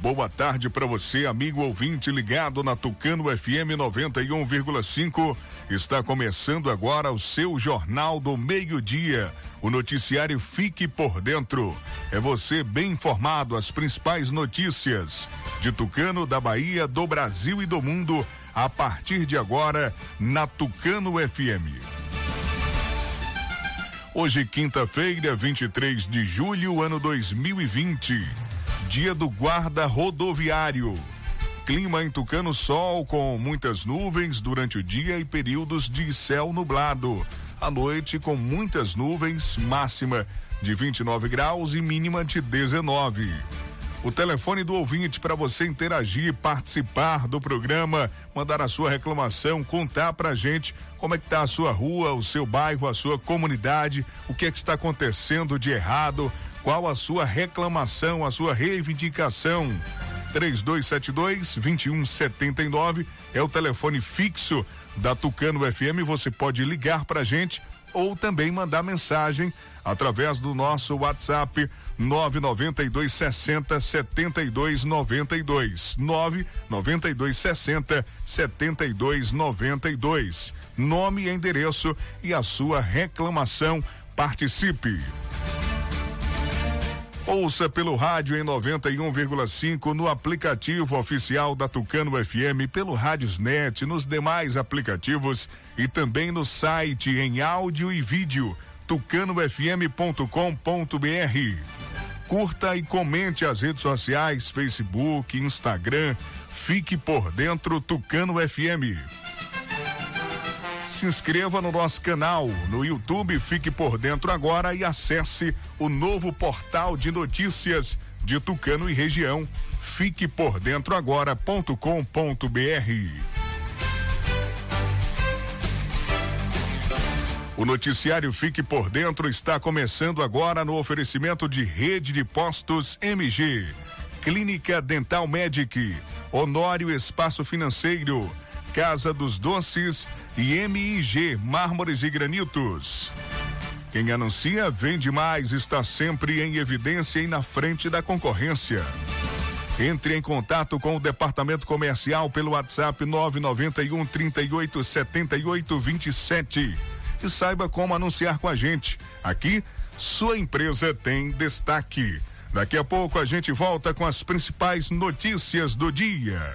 Boa tarde para você, amigo ouvinte ligado na Tucano FM 91,5. Está começando agora o seu Jornal do Meio-Dia. O noticiário Fique por Dentro. É você bem informado as principais notícias de Tucano, da Bahia, do Brasil e do mundo a partir de agora na Tucano FM. Hoje, quinta-feira, 23 de julho, ano 2020. Dia do guarda rodoviário. Clima em Tucano, sol com muitas nuvens durante o dia e períodos de céu nublado. À noite, com muitas nuvens, máxima de 29 graus e mínima de 19. O telefone do ouvinte para você interagir, participar do programa, mandar a sua reclamação, contar pra gente como é que tá a sua rua, o seu bairro, a sua comunidade, o que é que está acontecendo de errado, qual a sua reclamação, a sua reivindicação. 3272 2179 é o telefone fixo da Tucano FM. Você pode ligar pra gente ou também mandar mensagem através do nosso WhatsApp 992 60 72 92 992 60 72 92 nome e endereço e a sua reclamação participe Ouça pelo rádio em 91,5 no aplicativo oficial da Tucano FM, pelo Rádiosnet, nos demais aplicativos e também no site em áudio e vídeo tucanofm.com.br. Curta e comente as redes sociais, Facebook, Instagram. Fique por dentro Tucano FM. Se inscreva no nosso canal no YouTube, fique por dentro agora e acesse o novo portal de notícias de Tucano e região. Fique por dentro agora.com.br. O noticiário Fique por Dentro está começando agora no oferecimento de Rede de Postos MG, Clínica Dental Medic, Honório Espaço Financeiro, Casa dos Doces e MIG Mármores e Granitos. Quem anuncia vende mais, está sempre em evidência e na frente da concorrência. Entre em contato com o departamento comercial pelo WhatsApp 991 38 78 27 e saiba como anunciar com a gente. Aqui, sua empresa tem destaque. Daqui a pouco a gente volta com as principais notícias do dia.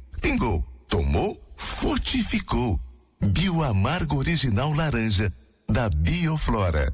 Pingou, tomou, fortificou. Bioamargo Original Laranja, da Bioflora.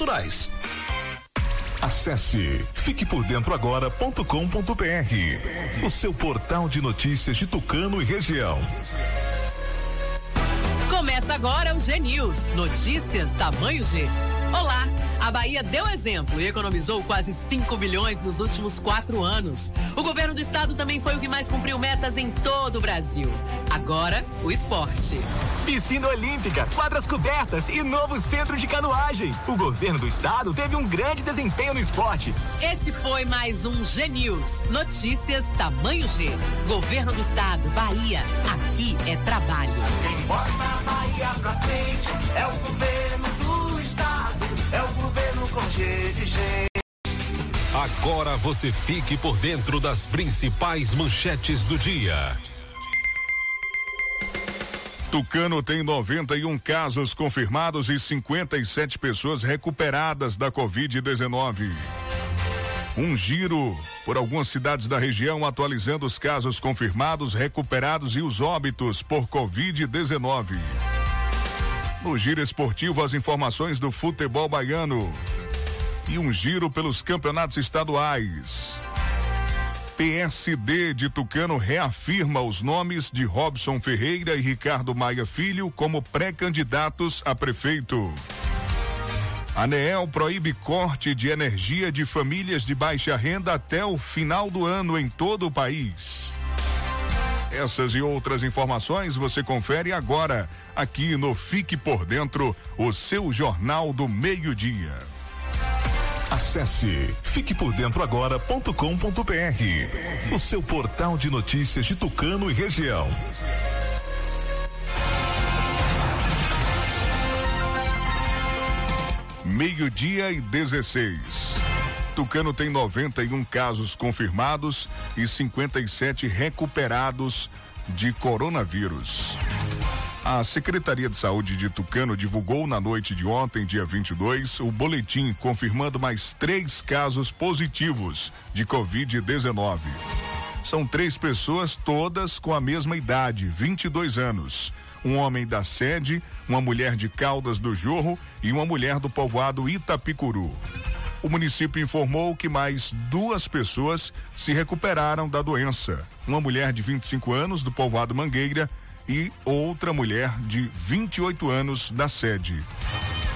naturais. Acesse fiquepordentroagora.com.br, o seu portal de notícias de Tucano e região. Começa agora o G News, notícias tamanho G. Olá! A Bahia deu exemplo e economizou quase 5 bilhões nos últimos quatro anos. O governo do estado também foi o que mais cumpriu metas em todo o Brasil. Agora, o esporte. Piscina Olímpica, quadras cobertas e novo centro de canoagem. O governo do estado teve um grande desempenho no esporte. Esse foi mais um G News. Notícias tamanho G. Governo do estado, Bahia. Aqui é trabalho. Quem bota a Bahia pra frente é o governo Agora você fique por dentro das principais manchetes do dia. Tucano tem 91 casos confirmados e 57 pessoas recuperadas da Covid-19. Um giro por algumas cidades da região atualizando os casos confirmados, recuperados e os óbitos por Covid-19. No giro esportivo, as informações do futebol baiano. E um giro pelos campeonatos estaduais. PSD de Tucano reafirma os nomes de Robson Ferreira e Ricardo Maia Filho como pré-candidatos a prefeito. ANEEL proíbe corte de energia de famílias de baixa renda até o final do ano em todo o país. Essas e outras informações você confere agora, aqui no Fique por Dentro, o seu Jornal do Meio-Dia. Acesse fiquepordentroagora.com.br, o seu portal de notícias de Tucano e região. Meio-dia e 16. Tucano tem 91 casos confirmados e 57 recuperados de coronavírus. A Secretaria de Saúde de Tucano divulgou na noite de ontem, dia 22, o boletim confirmando mais três casos positivos de Covid-19. São três pessoas, todas com a mesma idade, 22 anos. Um homem da sede, uma mulher de Caldas do Jorro e uma mulher do povoado Itapicuru. O município informou que mais duas pessoas se recuperaram da doença. Uma mulher de 25 anos do povoado Mangueira e outra mulher de 28 anos da sede.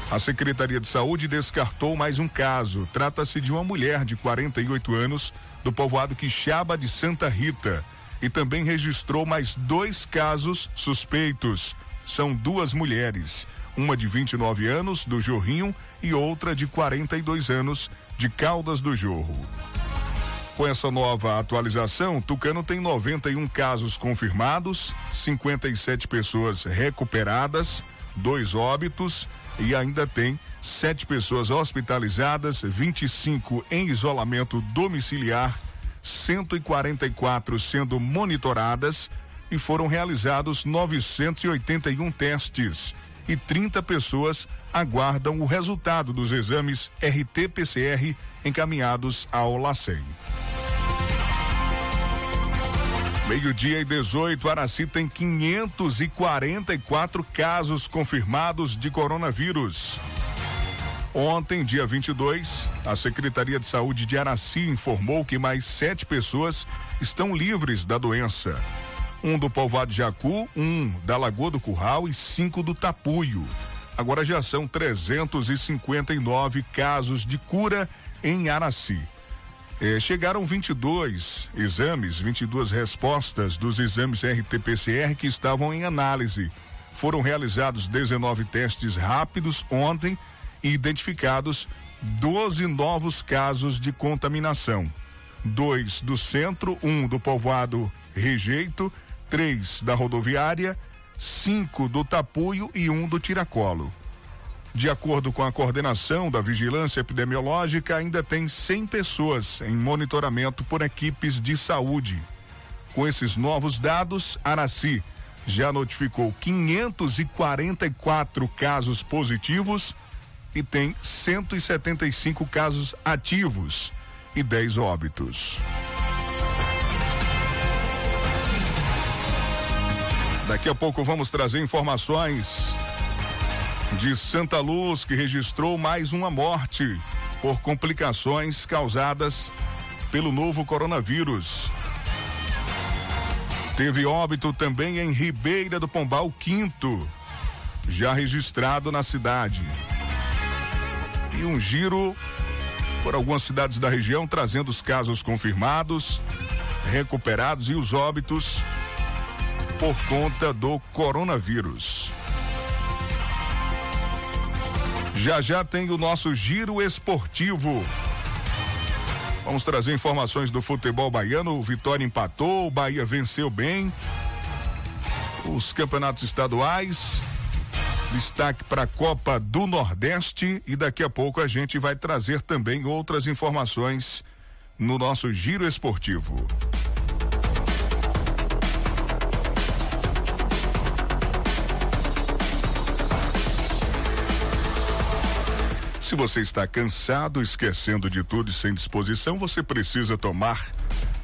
A Secretaria de Saúde descartou mais um caso. Trata-se de uma mulher de 48 anos do povoado Quixaba de Santa Rita e também registrou mais dois casos suspeitos. São duas mulheres, uma de 29 anos do Jorrinho e outra de 42 anos de Caldas do Jorro. Com essa nova atualização, Tucano tem 91 casos confirmados, 57 pessoas recuperadas, dois óbitos e ainda tem sete pessoas hospitalizadas, 25 em isolamento domiciliar, 144 sendo monitoradas e foram realizados 981 testes e 30 pessoas aguardam o resultado dos exames RT-PCR encaminhados ao LACEN. Meio-dia e 18, Araci tem 544 casos confirmados de coronavírus. Ontem, dia 22, a Secretaria de Saúde de Araci informou que mais sete pessoas estão livres da doença. Um do povoado Jacu, um da Lagoa do Curral e cinco do Tapuio. Agora já são 359 casos de cura em Araci. Eh, chegaram 22 exames, 22 respostas dos exames RT-PCR que estavam em análise. Foram realizados 19 testes rápidos ontem e identificados 12 novos casos de contaminação. Dois do centro, um do povoado Rejeito, três da rodoviária, cinco do Tapuio e um do Tiracolo. De acordo com a coordenação da vigilância epidemiológica, ainda tem 100 pessoas em monitoramento por equipes de saúde. Com esses novos dados, Araci já notificou 544 casos positivos e tem 175 casos ativos e 10 óbitos. Daqui a pouco vamos trazer informações de Santa Luz, que registrou mais uma morte por complicações causadas pelo novo coronavírus. Teve óbito também em Ribeira do Pombal, quinto, já registrado na cidade. E um giro por algumas cidades da região, trazendo os casos confirmados, recuperados e os óbitos por conta do coronavírus. Já já tem o nosso giro esportivo. Vamos trazer informações do futebol baiano. O Vitória empatou, o Bahia venceu bem. Os campeonatos estaduais. Destaque para a Copa do Nordeste. E daqui a pouco a gente vai trazer também outras informações no nosso giro esportivo. Se você está cansado, esquecendo de tudo e sem disposição, você precisa tomar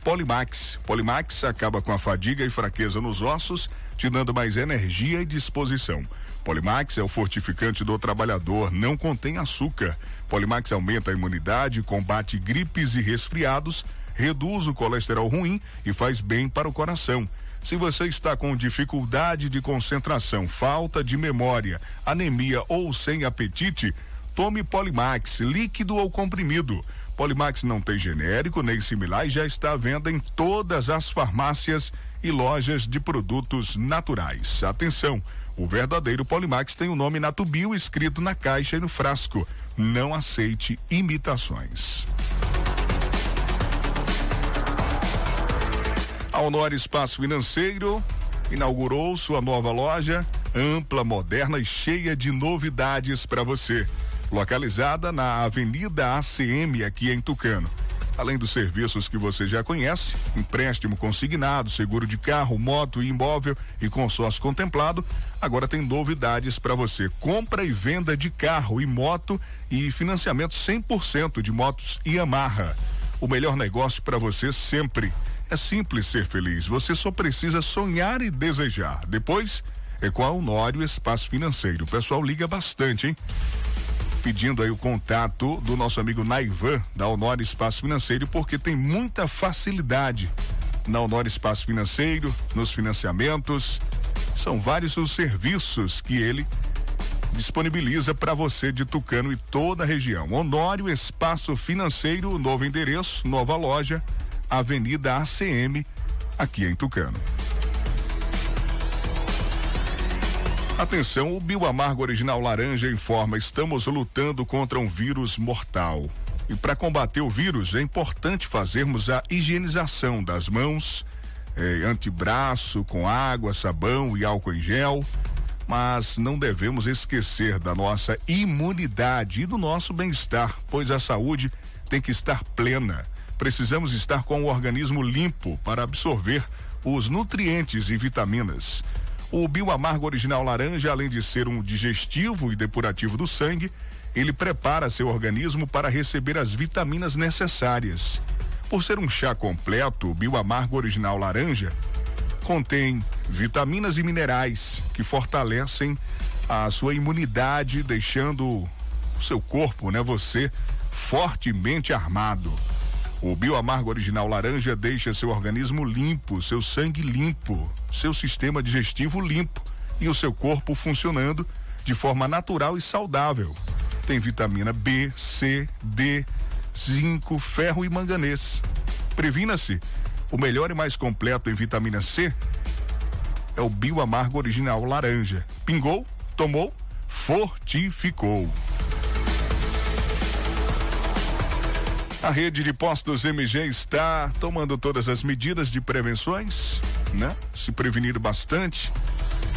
Polimax. Polimax acaba com a fadiga e fraqueza nos ossos, te dando mais energia e disposição. Polimax é o fortificante do trabalhador, não contém açúcar. Polimax aumenta a imunidade, combate gripes e resfriados, reduz o colesterol ruim e faz bem para o coração. Se você está com dificuldade de concentração, falta de memória, anemia ou sem apetite, Tome Polimax, líquido ou comprimido. Polimax não tem genérico nem similar e já está à venda em todas as farmácias e lojas de produtos naturais. Atenção, o verdadeiro Polimax tem o nome Natubio escrito na caixa e no frasco. Não aceite imitações. A Honor Espaço Financeiro inaugurou sua nova loja, ampla, moderna e cheia de novidades para você localizada na Avenida ACM, aqui em Tucano. Além dos serviços que você já conhece, empréstimo consignado, seguro de carro, moto e imóvel e consórcio contemplado, agora tem novidades para você. Compra e venda de carro e moto e financiamento 100% de motos Yamaha. O melhor negócio para você sempre. É simples ser feliz, você só precisa sonhar e desejar. Depois é com a Honório Espaço Financeiro. O pessoal liga bastante, hein? Pedindo aí o contato do nosso amigo Naivan, da Honor Espaço Financeiro, porque tem muita facilidade na Honor Espaço Financeiro, nos financiamentos. São vários os serviços que ele disponibiliza para você de Tucano e toda a região. Honório Espaço Financeiro, novo endereço, nova loja, Avenida ACM, aqui em Tucano. Atenção, o Bioamargo Original Laranja informa: estamos lutando contra um vírus mortal. E para combater o vírus é importante fazermos a higienização das mãos, eh, antebraço com água, sabão e álcool em gel. Mas não devemos esquecer da nossa imunidade e do nosso bem-estar, pois a saúde tem que estar plena. Precisamos estar com o organismo limpo para absorver os nutrientes e vitaminas. O bioamargo original laranja, além de ser um digestivo e depurativo do sangue, ele prepara seu organismo para receber as vitaminas necessárias. Por ser um chá completo, o bioamargo original laranja contém vitaminas e minerais que fortalecem a sua imunidade, deixando seu corpo, né? Você fortemente armado. O Bioamargo Original Laranja deixa seu organismo limpo, seu sangue limpo, seu sistema digestivo limpo e o seu corpo funcionando de forma natural e saudável. Tem vitamina B, C, D, zinco, ferro e manganês. Previna-se. O melhor e mais completo em vitamina C é o Bioamargo Original Laranja. Pingou, tomou, fortificou. A rede de postos MG está tomando todas as medidas de prevenções, né? Se prevenindo bastante,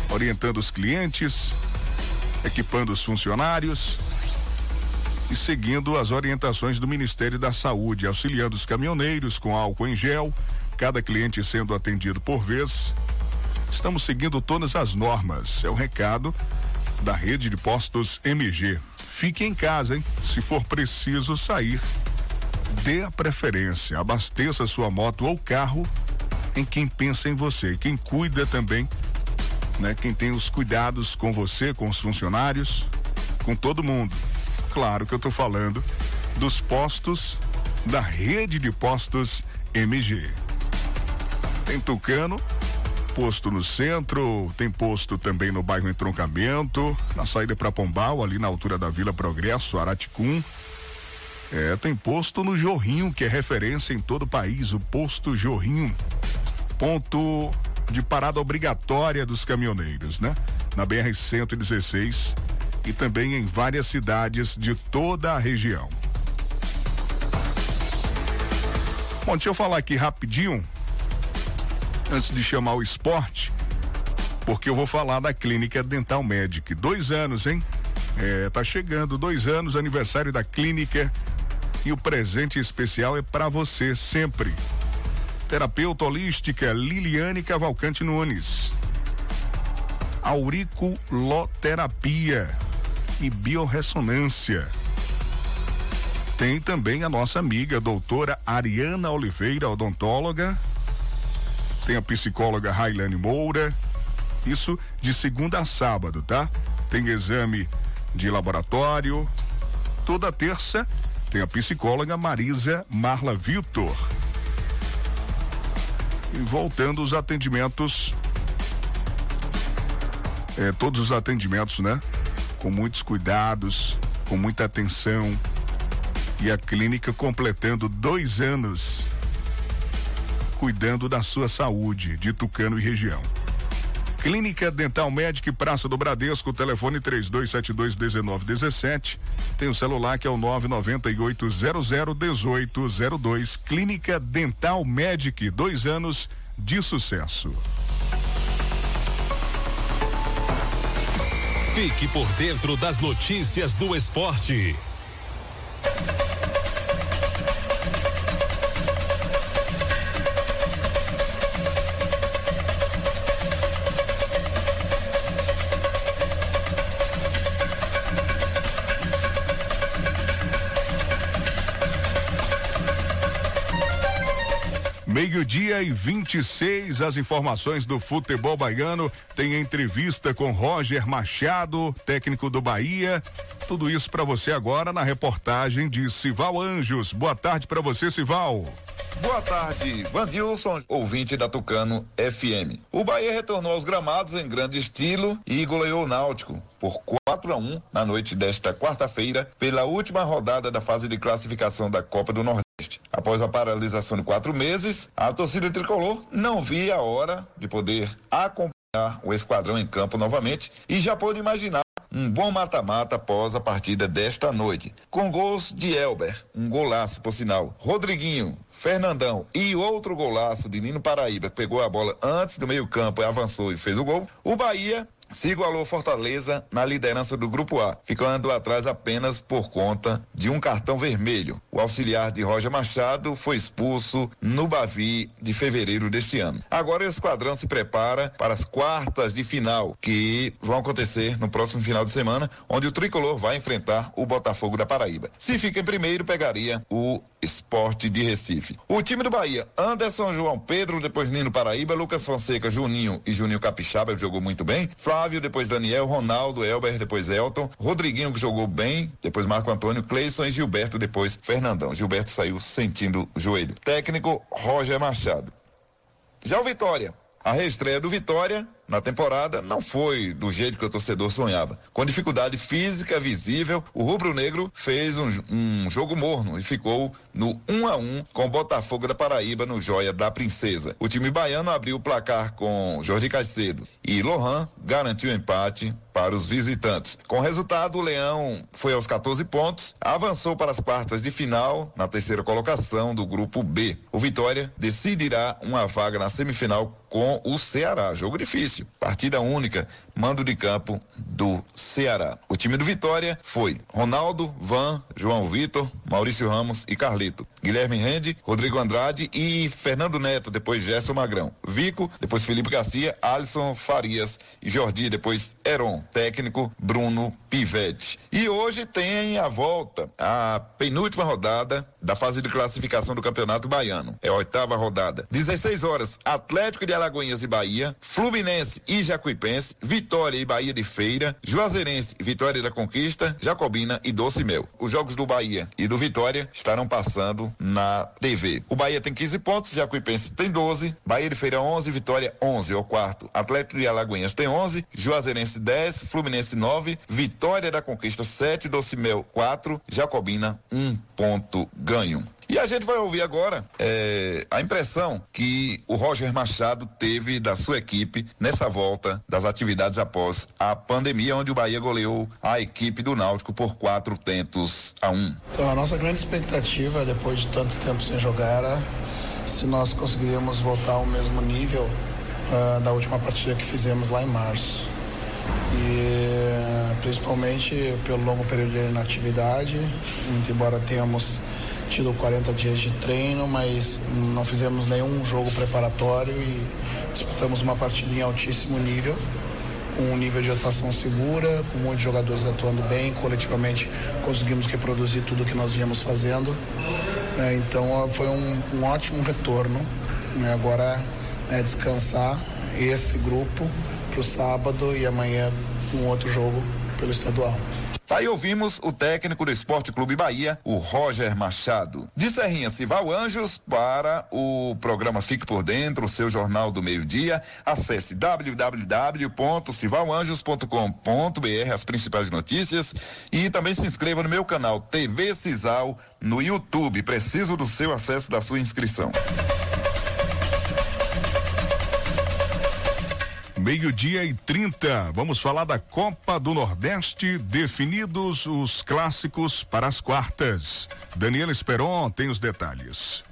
orientando os clientes, equipando os funcionários e seguindo as orientações do Ministério da Saúde, auxiliando os caminhoneiros com álcool em gel, cada cliente sendo atendido por vez. Estamos seguindo todas as normas. É o recado da rede de postos MG. Fique em casa, hein? Se for preciso sair, dê a preferência. Abasteça sua moto ou carro em quem pensa em você, quem cuida também, né? Quem tem os cuidados com você, com os funcionários, com todo mundo. Claro que eu tô falando dos postos da rede de postos MG. Tem Tucano, posto no centro, tem posto também no bairro Entroncamento, na saída para Pombal, ali na altura da Vila Progresso, Araticum. É, tem posto no Jorrinho, que é referência em todo o país, o posto Jorrinho. Ponto de parada obrigatória dos caminhoneiros, né? Na BR 116 e também em várias cidades de toda a região. Bom, deixa eu falar aqui rapidinho antes de chamar o esporte, porque eu vou falar da Clínica Dental Medic. Dois anos, hein? É, tá chegando, dois anos, aniversário da clínica. E o presente especial é para você sempre. Terapeuta holística Liliane Cavalcante Nunes. Auriculoterapia e biorressonância. Tem também a nossa amiga doutora Ariana Oliveira, odontóloga, tem a psicóloga Railane Moura. Isso de segunda a sábado, tá? Tem exame de laboratório. Toda terça tem a psicóloga Marisa Marla Vitor. E voltando os atendimentos. É, todos os atendimentos, né? Com muitos cuidados, com muita atenção. E a clínica completando dois anos cuidando da sua saúde de Tucano e região. Clínica Dental Médica Praça do Bradesco, telefone 32721917. Tem o celular que é o 998001802. Clínica Dental Medic, dois anos de sucesso. Fique por dentro das notícias do esporte. Meio-dia e 26, as informações do futebol baiano. Tem entrevista com Roger Machado, técnico do Bahia. Tudo isso para você agora na reportagem de Sival Anjos. Boa tarde para você, Sival. Boa tarde, Vandilson, ouvinte da Tucano FM. O Bahia retornou aos gramados em grande estilo e goleou o Náutico por 4 a 1 na noite desta quarta-feira pela última rodada da fase de classificação da Copa do Nordeste. Após a paralisação de quatro meses, a torcida tricolor não via a hora de poder acompanhar o esquadrão em campo novamente e já pôde imaginar um bom mata-mata após a partida desta noite. Com gols de Elber, um golaço por sinal, Rodriguinho, Fernandão e outro golaço de Nino Paraíba, que pegou a bola antes do meio-campo e avançou e fez o gol. O Bahia se igualou Fortaleza na liderança do Grupo A, ficando atrás apenas por conta de um cartão vermelho. O auxiliar de Roger Machado foi expulso no Bavi de fevereiro deste ano. Agora o esquadrão se prepara para as quartas de final, que vão acontecer no próximo final de semana, onde o tricolor vai enfrentar o Botafogo da Paraíba. Se fica em primeiro, pegaria o Esporte de Recife. O time do Bahia, Anderson João Pedro, depois Nino Paraíba, Lucas Fonseca, Juninho e Juninho Capixaba, jogou muito bem. Flávio Flávio, depois Daniel, Ronaldo, Elber, depois Elton, Rodriguinho que jogou bem, depois Marco Antônio, Cleison e Gilberto, depois Fernandão. Gilberto saiu sentindo o joelho. Técnico Roger Machado. Já o Vitória, a reestreia do Vitória na temporada não foi do jeito que o torcedor sonhava. Com dificuldade física visível, o rubro-negro fez um, um, jogo morno e ficou no 1 um a 1 um com o Botafogo da Paraíba no Joia da Princesa. O time baiano abriu o placar com Jordi Caicedo e Lohan garantiu empate para os visitantes. Com resultado, o Leão foi aos 14 pontos, avançou para as quartas de final na terceira colocação do grupo B. O Vitória decidirá uma vaga na semifinal com o Ceará. Jogo difícil. Partida única, mando de campo do Ceará. O time do Vitória foi Ronaldo, Van, João Vitor, Maurício Ramos e Carlito. Guilherme Rende, Rodrigo Andrade e Fernando Neto, depois Gerson Magrão. Vico, depois Felipe Garcia, Alisson Farias e Jordi, depois Heron. Técnico Bruno Pivete. E hoje tem a volta, a penúltima rodada da fase de classificação do Campeonato Baiano. É a oitava rodada. 16 horas, Atlético de Alagoinhas e Bahia, Fluminense e Jacuipense, Vitória e Bahia de Feira, Juazeirense, Vitória da Conquista, Jacobina e Doce Mel. Os jogos do Bahia e do Vitória estarão passando na TV. O Bahia tem 15 pontos, Jacuipense tem 12, Bahia de Feira 11, Vitória 11, é o quarto. Atlético de Alagoinhas tem 11, Juazeirense 10, Fluminense 9, Vitória da Conquista 7, Doce Mel 4, Jacobina 1 ponto ganho. E a gente vai ouvir agora é, a impressão que o Roger Machado teve da sua equipe nessa volta das atividades após a pandemia, onde o Bahia goleou a equipe do Náutico por quatro tentos a um. Então, a nossa grande expectativa, depois de tanto tempo sem jogar, era se nós conseguiríamos voltar ao mesmo nível uh, da última partida que fizemos lá em março. E principalmente pelo longo período de inatividade, muito embora tenhamos tido 40 dias de treino, mas não fizemos nenhum jogo preparatório e disputamos uma partida em altíssimo nível, um nível de atuação segura, com muitos jogadores atuando bem, coletivamente conseguimos reproduzir tudo que nós viemos fazendo. É, então foi um, um, ótimo retorno. Né? Agora é descansar esse grupo para o sábado e amanhã um outro jogo pelo estadual. Aí ouvimos o técnico do Esporte Clube Bahia, o Roger Machado. De Serrinha Cival Anjos para o programa Fique por Dentro, o seu jornal do meio-dia. Acesse www.civalanjos.com.br, as principais notícias e também se inscreva no meu canal TV Cisal no YouTube. Preciso do seu acesso da sua inscrição. Meio-dia e 30. Vamos falar da Copa do Nordeste. Definidos os clássicos para as quartas. Daniela Esperon tem os detalhes.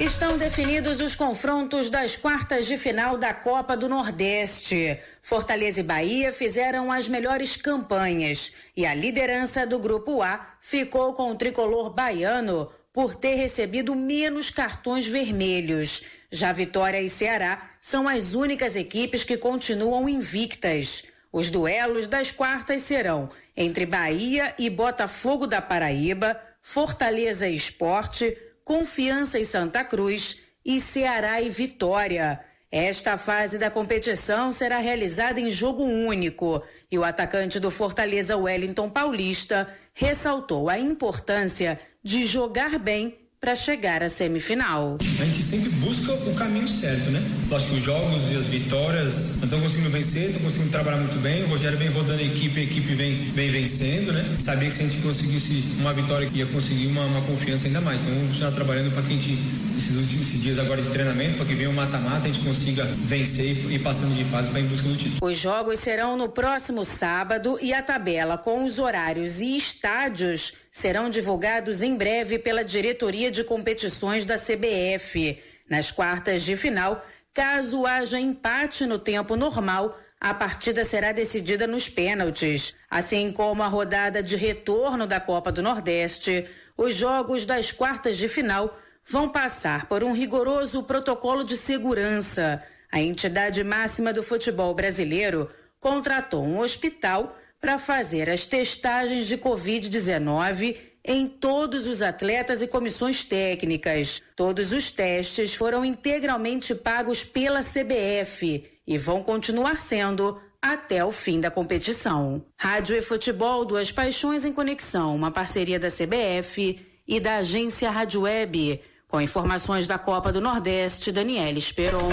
Estão definidos os confrontos das quartas de final da Copa do Nordeste. Fortaleza e Bahia fizeram as melhores campanhas e a liderança do Grupo A ficou com o tricolor baiano por ter recebido menos cartões vermelhos. Já Vitória e Ceará são as únicas equipes que continuam invictas. Os duelos das quartas serão entre Bahia e Botafogo da Paraíba, Fortaleza e Esporte, Confiança e Santa Cruz e Ceará e Vitória. Esta fase da competição será realizada em jogo único e o atacante do Fortaleza Wellington Paulista ressaltou a importância de jogar bem para chegar à semifinal. A gente sempre busca o caminho certo, né? Lógico que os jogos e as vitórias estão conseguindo vencer, estão conseguindo trabalhar muito bem. O Rogério vem rodando a equipe, a equipe vem, vem vencendo, né? Sabia que se a gente conseguisse uma vitória, ia conseguir uma, uma confiança ainda mais. Então vamos continuar trabalhando para que a gente, esses últimos dias agora de treinamento, para que venha o um mata-mata, a gente consiga vencer e ir passando de fase para ir em busca do título. Os jogos serão no próximo sábado e a tabela com os horários e estádios serão divulgados em breve pela diretoria de competições da CBF. Nas quartas de final, caso haja empate no tempo normal, a partida será decidida nos pênaltis. Assim como a rodada de retorno da Copa do Nordeste, os jogos das quartas de final vão passar por um rigoroso protocolo de segurança. A entidade máxima do futebol brasileiro contratou um hospital para fazer as testagens de Covid-19 em todos os atletas e comissões técnicas. Todos os testes foram integralmente pagos pela CBF e vão continuar sendo até o fim da competição. Rádio e futebol, duas paixões em conexão, uma parceria da CBF e da agência Rádio Web. Com informações da Copa do Nordeste, Daniela Esperon.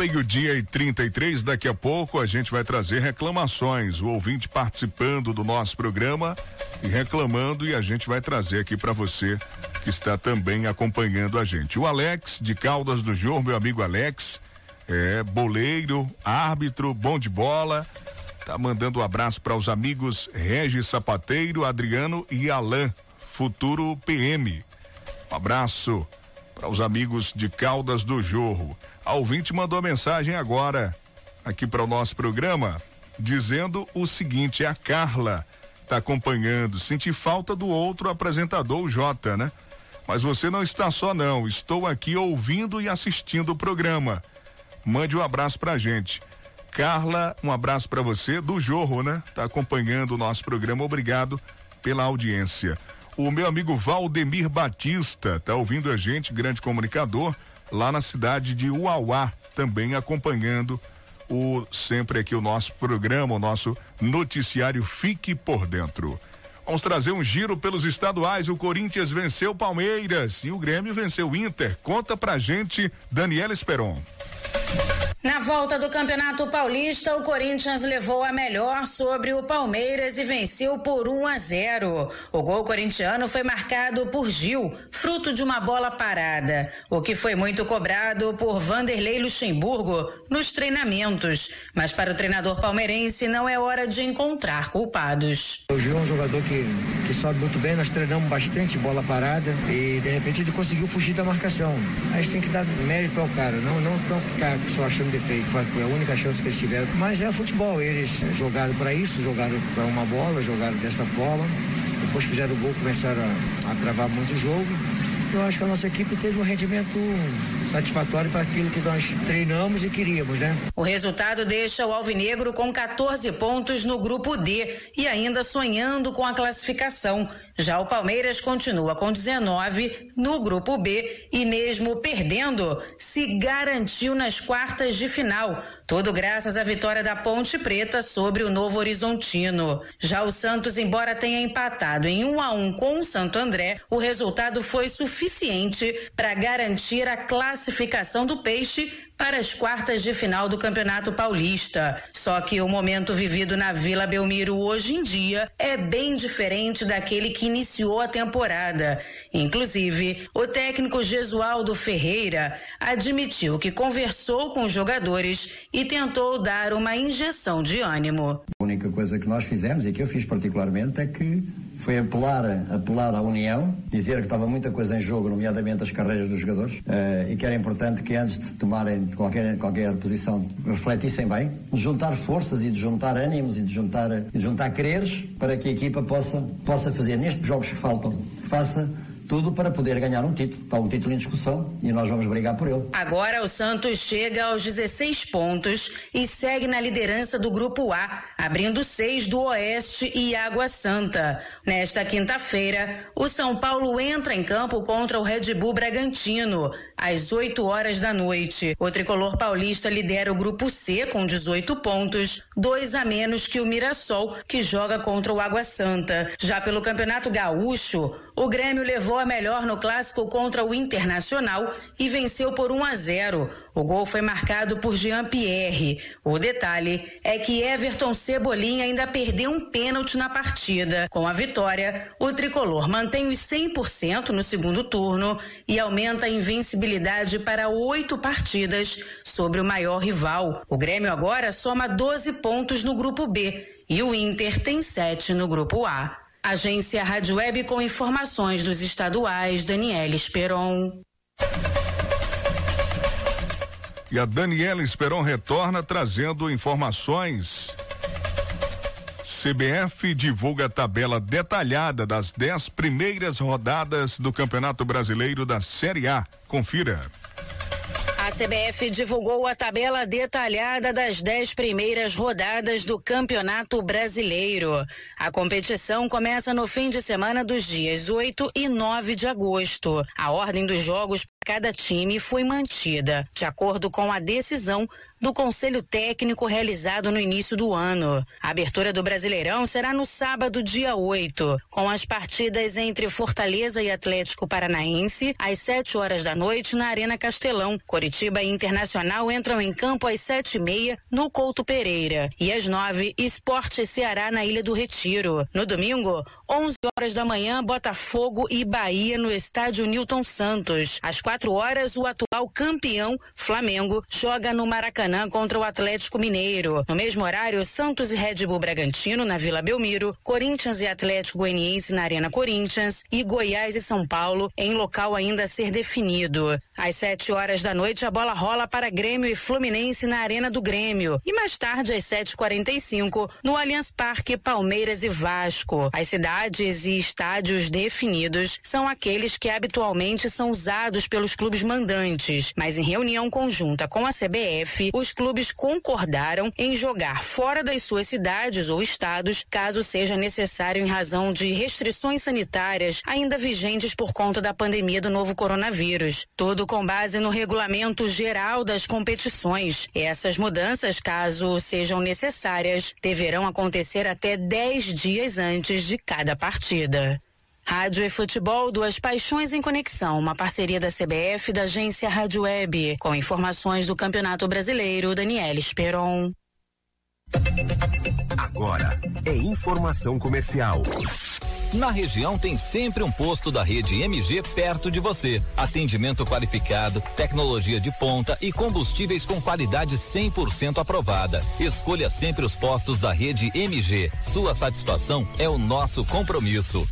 Meio-dia e 33, daqui a pouco a gente vai trazer reclamações. O ouvinte participando do nosso programa e reclamando, e a gente vai trazer aqui para você que está também acompanhando a gente. O Alex, de Caldas do Jor, meu amigo Alex, é boleiro, árbitro, bom de bola. Tá mandando um abraço para os amigos Regis Sapateiro, Adriano e Alain, futuro PM. Um abraço para os amigos de Caldas do Jorro. A ouvinte mandou mensagem agora aqui para o nosso programa dizendo o seguinte: a Carla está acompanhando. Senti falta do outro apresentador, o Jota, né? Mas você não está só, não. Estou aqui ouvindo e assistindo o programa. Mande um abraço pra gente. Carla, um abraço para você, do Jorro, né? Tá acompanhando o nosso programa. Obrigado pela audiência. O meu amigo Valdemir Batista tá ouvindo a gente, grande comunicador lá na cidade de Uauá, também acompanhando o sempre aqui o nosso programa, o nosso noticiário Fique por Dentro. Vamos trazer um giro pelos estaduais. O Corinthians venceu o Palmeiras e o Grêmio venceu o Inter. Conta pra gente, Daniela Esperon. Na volta do Campeonato Paulista, o Corinthians levou a melhor sobre o Palmeiras e venceu por 1 a 0. O gol corintiano foi marcado por Gil, fruto de uma bola parada, o que foi muito cobrado por Vanderlei Luxemburgo nos treinamentos. Mas para o treinador palmeirense não é hora de encontrar culpados. O Gil é um jogador que, que sobe muito bem, nós treinamos bastante bola parada e de repente ele conseguiu fugir da marcação. Gente tem que dar mérito ao cara, não, não, não ficar só achando defeito, foi a única chance que eles tiveram. Mas é futebol, eles jogaram para isso, jogaram para uma bola, jogaram dessa forma. Depois fizeram o gol, começaram a, a travar muito o jogo eu acho que a nossa equipe teve um rendimento satisfatório para aquilo que nós treinamos e queríamos, né? O resultado deixa o Alvinegro com 14 pontos no grupo D e ainda sonhando com a classificação. Já o Palmeiras continua com 19 no grupo B e mesmo perdendo, se garantiu nas quartas de final. Tudo graças à vitória da Ponte Preta sobre o Novo Horizontino. Já o Santos, embora tenha empatado em 1 um a 1 um com o Santo André, o resultado foi suficiente para garantir a classificação do Peixe para as quartas de final do Campeonato Paulista. Só que o momento vivido na Vila Belmiro hoje em dia é bem diferente daquele que iniciou a temporada. Inclusive, o técnico Gesualdo Ferreira admitiu que conversou com os jogadores e tentou dar uma injeção de ânimo. A única coisa que nós fizemos e que eu fiz particularmente é que foi apelar, apelar à União, dizer que estava muita coisa em jogo, nomeadamente as carreiras dos jogadores, uh, e que era importante que antes de tomarem qualquer, qualquer posição refletissem bem, de juntar forças e de juntar ânimos e de juntar, de juntar quereres para que a equipa possa, possa fazer nestes jogos que faltam, faça tudo para poder ganhar um título. Está um título em discussão e nós vamos brigar por ele. Agora o Santos chega aos 16 pontos e segue na liderança do Grupo A, abrindo seis do Oeste e Água Santa. Nesta quinta-feira, o São Paulo entra em campo contra o Red Bull Bragantino, às 8 horas da noite. O tricolor paulista lidera o Grupo C com 18 pontos, dois a menos que o Mirassol, que joga contra o Água Santa. Já pelo Campeonato Gaúcho, o Grêmio levou a melhor no clássico contra o Internacional e venceu por 1 a 0. O gol foi marcado por Jean Pierre. O detalhe é que Everton Cebolinha ainda perdeu um pênalti na partida. Com a vitória, o tricolor mantém os 100% no segundo turno e aumenta a invencibilidade para oito partidas sobre o maior rival. O Grêmio agora soma 12 pontos no grupo B e o Inter tem sete no grupo A. Agência Rádio Web com informações dos estaduais, Daniela Esperon. E a Daniela Esperon retorna trazendo informações. CBF divulga a tabela detalhada das dez primeiras rodadas do Campeonato Brasileiro da Série A. Confira. A CBF divulgou a tabela detalhada das dez primeiras rodadas do Campeonato Brasileiro. A competição começa no fim de semana dos dias 8 e 9 de agosto. A ordem dos jogos cada time foi mantida, de acordo com a decisão do Conselho Técnico realizado no início do ano. A abertura do Brasileirão será no sábado, dia 8, com as partidas entre Fortaleza e Atlético Paranaense às 7 horas da noite na Arena Castelão. Coritiba e Internacional entram em campo às sete e meia no Couto Pereira e às nove Esporte Ceará na Ilha do Retiro. No domingo, 11 horas da manhã, Botafogo e Bahia no estádio Newton Santos. Às quatro horas, o atual campeão Flamengo joga no Maracanã Maracanã contra o Atlético Mineiro. No mesmo horário, Santos e Red Bull Bragantino na Vila Belmiro, Corinthians e Atlético Goianiense na Arena Corinthians e Goiás e São Paulo em local ainda a ser definido. Às 7 horas da noite, a bola rola para Grêmio e Fluminense na Arena do Grêmio. E mais tarde, às 7h45, no Allianz Parque, Palmeiras e Vasco. As cidades e estádios definidos são aqueles que habitualmente são usados pelos clubes mandantes, mas em reunião conjunta com a CBF, os clubes concordaram em jogar fora das suas cidades ou estados, caso seja necessário em razão de restrições sanitárias ainda vigentes por conta da pandemia do novo coronavírus. Tudo com base no regulamento geral das competições. Essas mudanças, caso sejam necessárias, deverão acontecer até 10 dias antes de cada partida. Rádio e Futebol, duas paixões em conexão, uma parceria da CBF e da agência Rádio Web, com informações do Campeonato Brasileiro, Daniel Esperon. Agora é informação comercial. Na região tem sempre um posto da rede MG perto de você. Atendimento qualificado, tecnologia de ponta e combustíveis com qualidade 100% aprovada. Escolha sempre os postos da rede MG. Sua satisfação é o nosso compromisso.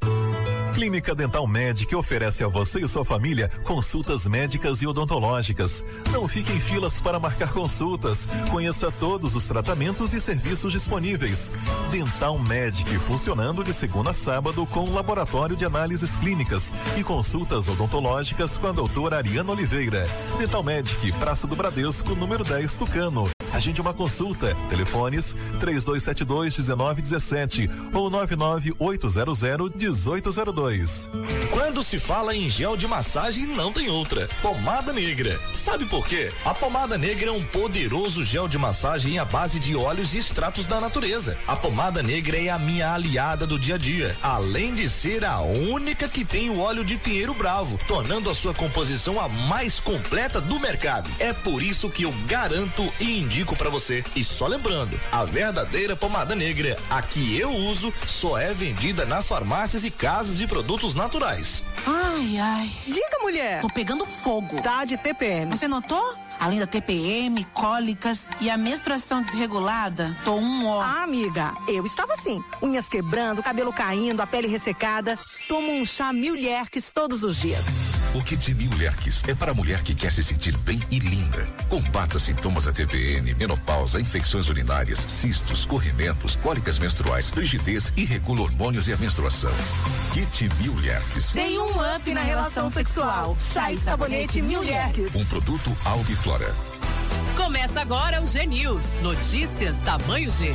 Clínica Dental Med oferece a você e sua família consultas médicas e odontológicas. Não fique em filas para marcar consultas. Conheça todos os tratamentos e serviços disponíveis. Dental Medic funcionando de segunda a sábado com laboratório de análises clínicas e consultas odontológicas com a doutora Ariana Oliveira. Dental Medic, Praça do Bradesco, número 10, Tucano. Agende uma consulta. Telefones 3272 1917 ou 99800 1802. Quando se fala em gel de massagem, não tem outra. Pomada negra. Sabe por quê? A pomada negra é um poderoso gel de massagem à base de óleos e extratos da natureza. A pomada negra é a minha aliada do dia a dia, além de ser a única que tem o óleo de pinheiro bravo, tornando a sua composição a mais completa do mercado. É por isso que eu garanto e indico para você. E só lembrando, a verdadeira pomada negra, a que eu uso, só é vendida nas farmácias e casas de produtos naturais. Ai, ai. Diga, mulher. Tô pegando fogo. Tá de TPM. Você notou? Além da TPM, cólicas e a menstruação desregulada, tô um ó. Ah, amiga, eu estava assim. Unhas quebrando, cabelo caindo, a pele ressecada. Tomo um chá Mil todos os dias. O Kit Mil é para a mulher que quer se sentir bem e linda. Combata sintomas da TPM, menopausa, infecções urinárias, cistos, corrimentos, cólicas menstruais, rigidez e regula hormônios e a menstruação. Kit Mil Tem um up na relação sexual. Chá e sabonete Mil Um produto Albiflora. Começa agora o G News. Notícias tamanho G.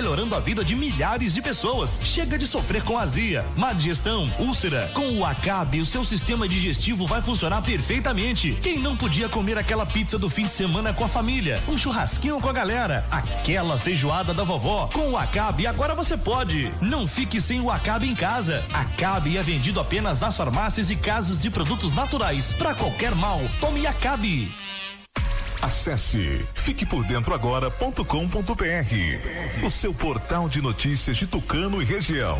a vida de milhares de pessoas. Chega de sofrer com azia, má digestão, úlcera. Com o Acabe, o seu sistema digestivo vai funcionar perfeitamente. Quem não podia comer aquela pizza do fim de semana com a família, um churrasquinho com a galera, aquela feijoada da vovó, com o Acabe agora você pode. Não fique sem o Acabe em casa. Acabe é vendido apenas nas farmácias e casas de produtos naturais. Para qualquer mal, tome Acabe. Acesse fiquepordentroagora.com.br, o seu portal de notícias de Tucano e região.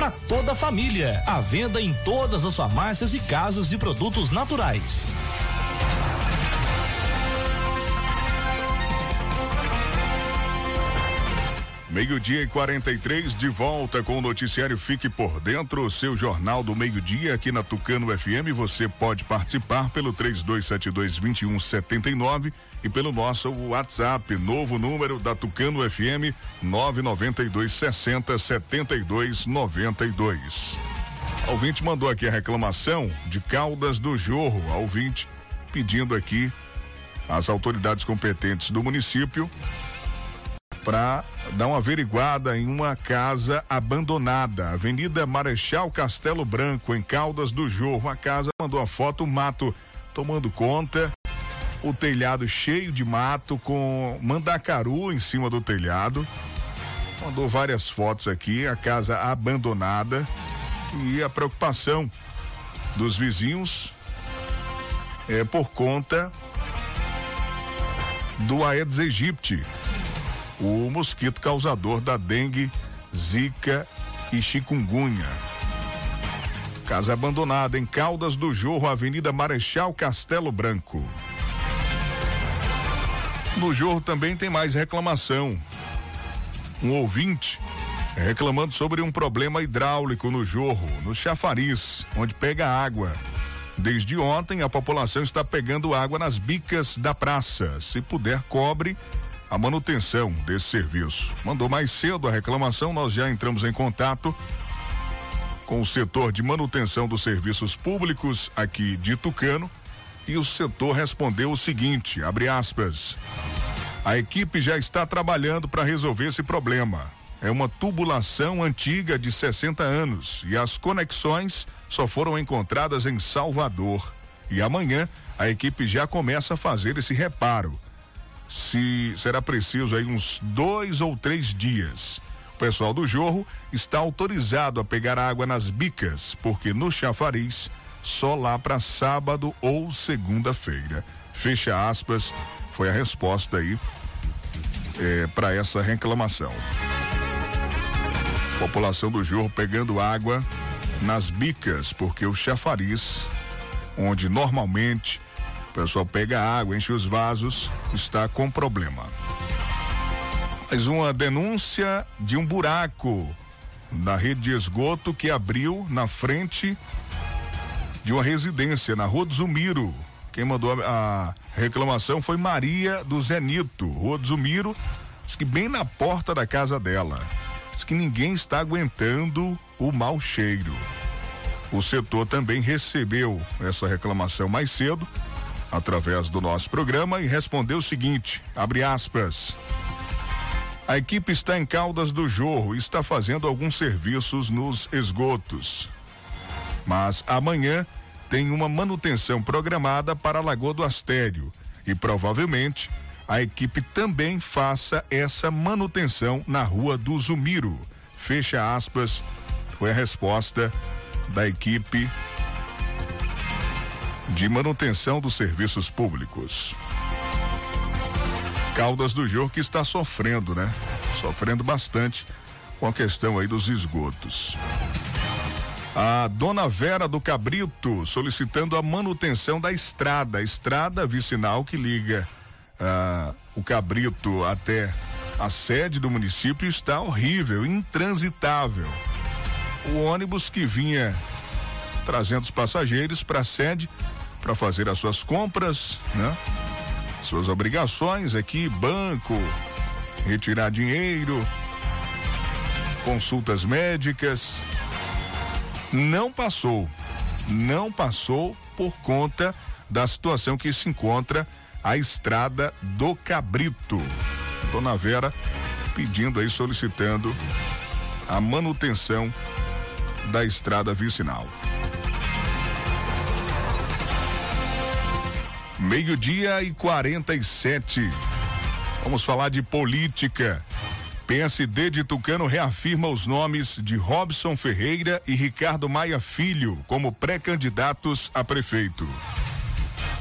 para toda a família. À venda em todas as farmácias e casas de produtos naturais. Meio-dia e 43, de volta com o noticiário Fique por Dentro, o seu jornal do meio-dia aqui na Tucano FM. Você pode participar pelo 3272-2179 e pelo nosso WhatsApp, novo número da Tucano FM, 992 60 72 92. A ouvinte mandou aqui a reclamação de Caldas do Jorro. A ouvinte pedindo aqui às autoridades competentes do município para dar uma averiguada em uma casa abandonada, Avenida Marechal Castelo Branco, em Caldas do Jorro. A casa mandou a foto, o mato tomando conta, o telhado cheio de mato com mandacaru em cima do telhado. Mandou várias fotos aqui, a casa abandonada e a preocupação dos vizinhos é por conta do Aedes aegypti, o mosquito causador da dengue, zika e chikungunya. Casa abandonada em Caldas do Jorro, Avenida Marechal Castelo Branco. No Jorro também tem mais reclamação. Um ouvinte reclamando sobre um problema hidráulico no Jorro, no Chafariz, onde pega água. Desde ontem, a população está pegando água nas bicas da praça. Se puder, cobre a manutenção desse serviço. Mandou mais cedo a reclamação, nós já entramos em contato com o setor de manutenção dos serviços públicos aqui de Tucano e o setor respondeu o seguinte, abre aspas, a equipe já está trabalhando para resolver esse problema. É uma tubulação antiga de 60 anos e as conexões só foram encontradas em Salvador. E amanhã a equipe já começa a fazer esse reparo se será preciso aí uns dois ou três dias. O pessoal do Jorro está autorizado a pegar água nas bicas, porque no chafariz só lá para sábado ou segunda-feira. Fecha aspas, foi a resposta aí é, para essa reclamação. População do Jorro pegando água nas bicas, porque o chafariz, onde normalmente o pessoal pega água, enche os vasos, está com problema. Mais uma denúncia de um buraco na rede de esgoto que abriu na frente de uma residência na Rua do Zumiro. Quem mandou a, reclamação foi Maria do Zenito, Rua do Zumiro, diz que bem na porta da casa dela. Diz que ninguém está aguentando o mau cheiro. O setor também recebeu essa reclamação mais cedo através do nosso programa e respondeu o seguinte: abre aspas. A equipe está em Caldas do Jorro e está fazendo alguns serviços nos esgotos. Mas amanhã tem uma manutenção programada para a Lagoa do Astério e provavelmente a equipe também faça essa manutenção na Rua do Zumiro. Fecha aspas, foi a resposta da equipe de manutenção dos serviços públicos. Caldas do Jorro que está sofrendo, né? Sofrendo bastante com a questão aí dos esgotos. A dona Vera do Cabrito solicitando a manutenção da estrada, a estrada vicinal que liga ah, o Cabrito até a sede do município está horrível, intransitável. O ônibus que vinha trazendo os passageiros para a sede para fazer as suas compras, né? Suas obrigações aqui, banco, retirar dinheiro, consultas médicas. Não passou. Não passou por conta da situação que se encontra a estrada do Cabrito. Dona Vera pedindo aí, solicitando a manutenção da estrada vicinal. Meio-dia e 47. Vamos falar de política. PSD de Tucano reafirma os nomes de Robson Ferreira e Ricardo Maia Filho como pré-candidatos a prefeito.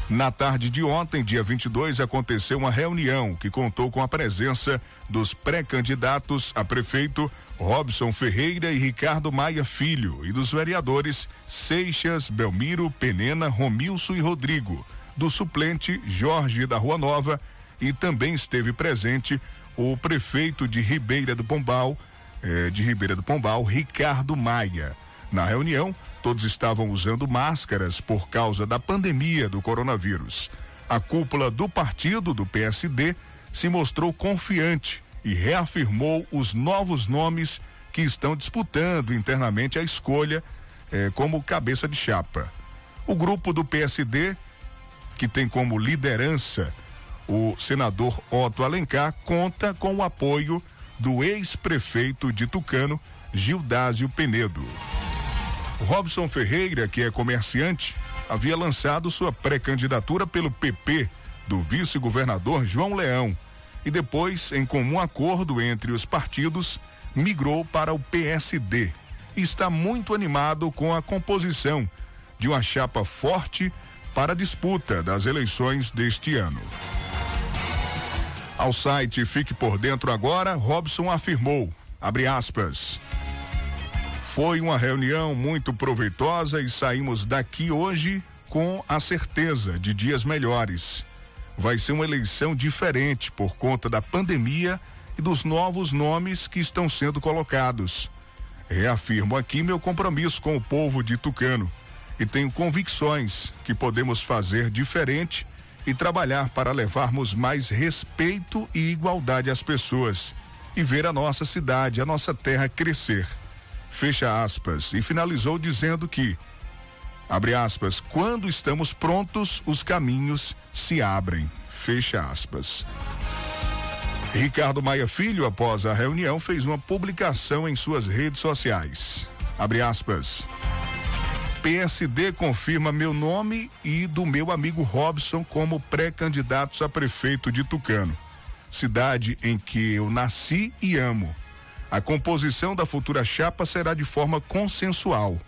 Na tarde de ontem, dia 22, aconteceu uma reunião que contou com a presença dos pré-candidatos a prefeito Robson Ferreira e Ricardo Maia Filho e dos vereadores Seixas, Belmiro, Penena, Romilson e Rodrigo, do suplente Jorge da Rua Nova e também esteve presente o prefeito de Ribeira do Pombal, eh, de Ribeira do Pombal, Ricardo Maia. Na reunião, todos estavam usando máscaras por causa da pandemia do coronavírus. A cúpula do partido do PSD se mostrou confiante e reafirmou os novos nomes que estão disputando internamente a escolha eh, como cabeça de chapa. O grupo do PSD, que tem como liderança o senador Otto Alencar, conta com o apoio do ex-prefeito de Tucano, Gildásio Penedo. Robson Ferreira, que é comerciante, havia lançado sua pré-candidatura pelo PP do vice-governador João Leão e depois, em comum acordo entre os partidos, migrou para o PSD. Está muito animado com a composição de uma chapa forte para a disputa das eleições deste ano. Ao site Fique por Dentro Agora, Robson afirmou, abre aspas, foi uma reunião muito proveitosa e saímos daqui hoje com a certeza de dias melhores. Vai ser uma eleição diferente por conta da pandemia e dos novos nomes que estão sendo colocados. Reafirmo aqui meu compromisso com o povo de Tucano e tenho convicções que podemos fazer diferente e trabalhar para levarmos mais respeito e igualdade às pessoas e ver a nossa cidade, a nossa terra crescer. Fecha aspas. E finalizou dizendo que, abre aspas, quando estamos prontos, os caminhos se abrem. Fecha aspas. Ricardo Maia Filho, após a reunião, fez uma publicação em suas redes sociais. Abre aspas. PSD confirma meu nome e do meu amigo Robson como pré-candidatos a prefeito de Tucano, cidade em que eu nasci e amo. A composição da futura chapa será de forma consensual.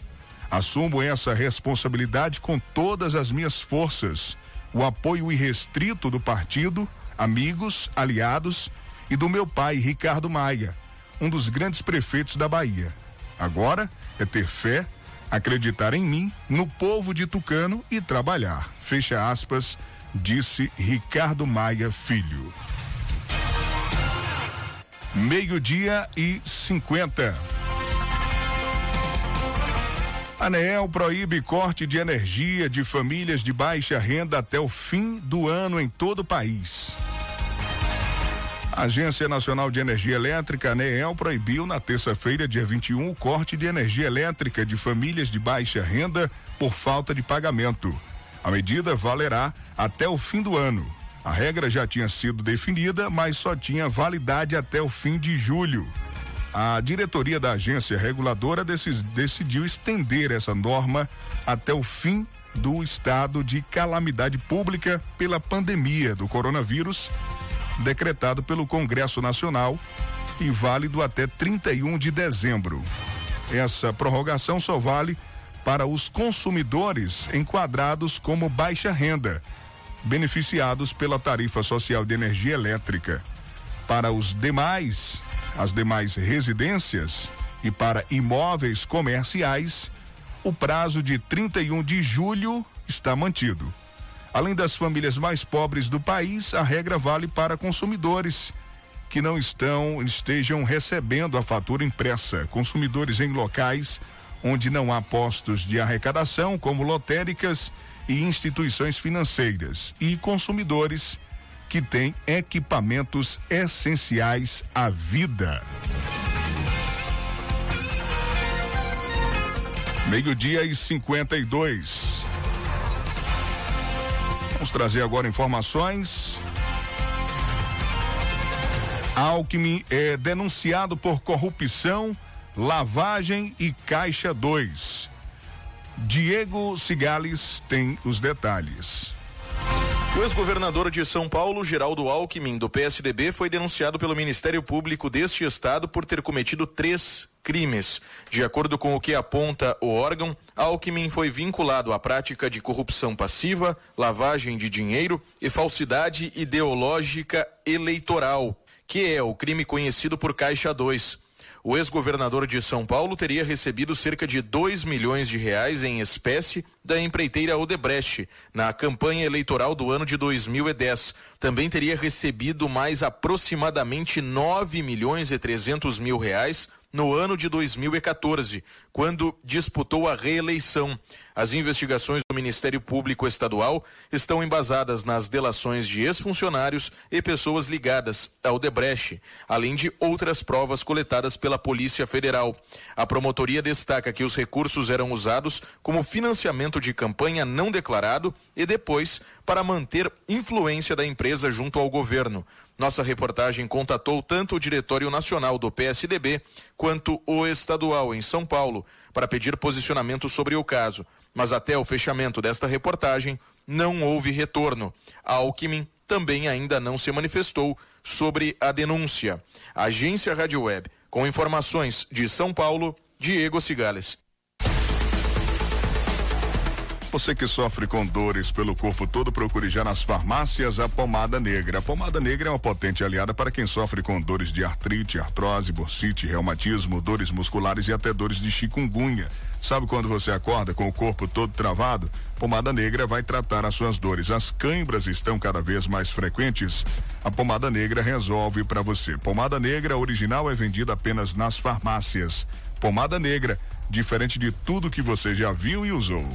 Assumo essa responsabilidade com todas as minhas forças, o apoio irrestrito do partido, amigos, aliados e do meu pai, Ricardo Maia, um dos grandes prefeitos da Bahia. Agora é ter fé acreditar em mim, no povo de Tucano e trabalhar. Fecha aspas, disse Ricardo Maia Filho. Meio-dia e 50. ANEEL proíbe corte de energia de famílias de baixa renda até o fim do ano em todo o país. A Agência Nacional de Energia Elétrica, ANEEL, proibiu na terça-feira, dia 21, o corte de energia elétrica de famílias de baixa renda por falta de pagamento. A medida valerá até o fim do ano. A regra já tinha sido definida, mas só tinha validade até o fim de julho. A diretoria da agência reguladora decidiu estender essa norma até o fim do estado de calamidade pública pela pandemia do coronavírus decretado pelo Congresso Nacional e válido até 31 de dezembro. Essa prorrogação só vale para os consumidores enquadrados como baixa renda, beneficiados pela tarifa social de energia elétrica. Para os demais, as demais residências e para imóveis comerciais, o prazo de 31 de julho está mantido. Além das famílias mais pobres do país, a regra vale para consumidores que não estão estejam recebendo a fatura impressa, consumidores em locais onde não há postos de arrecadação, como lotéricas e instituições financeiras, e consumidores que têm equipamentos essenciais à vida. Meio-dia e 52. Vamos trazer agora informações. Alckmin é denunciado por corrupção lavagem e caixa 2. Diego Cigales tem os detalhes. O ex-governador de São Paulo, Geraldo Alckmin, do PSDB, foi denunciado pelo Ministério Público deste estado por ter cometido três crimes. De acordo com o que aponta o órgão, Alckmin foi vinculado à prática de corrupção passiva, lavagem de dinheiro e falsidade ideológica eleitoral, que é o crime conhecido por Caixa 2. O ex-governador de São Paulo teria recebido cerca de 2 milhões de reais em espécie da empreiteira Odebrecht na campanha eleitoral do ano de 2010. Também teria recebido mais aproximadamente 9 milhões e 300 mil reais no ano de 2014, quando disputou a reeleição. As investigações do Ministério Público Estadual estão embasadas nas delações de ex-funcionários e pessoas ligadas ao Debreche, além de outras provas coletadas pela Polícia Federal. A promotoria destaca que os recursos eram usados como financiamento de campanha não declarado e depois para manter influência da empresa junto ao governo. Nossa reportagem contatou tanto o Diretório Nacional do PSDB quanto o estadual em São Paulo para pedir posicionamento sobre o caso mas até o fechamento desta reportagem não houve retorno. A Alckmin também ainda não se manifestou sobre a denúncia. Agência Rádio Web, com informações de São Paulo, Diego Cigales. Você que sofre com dores pelo corpo todo, procure já nas farmácias a pomada negra. A pomada negra é uma potente aliada para quem sofre com dores de artrite, artrose, bursite, reumatismo, dores musculares e até dores de chikungunya. Sabe quando você acorda com o corpo todo travado? Pomada negra vai tratar as suas dores. As cãibras estão cada vez mais frequentes. A pomada negra resolve para você. Pomada negra original é vendida apenas nas farmácias. Pomada negra, diferente de tudo que você já viu e usou.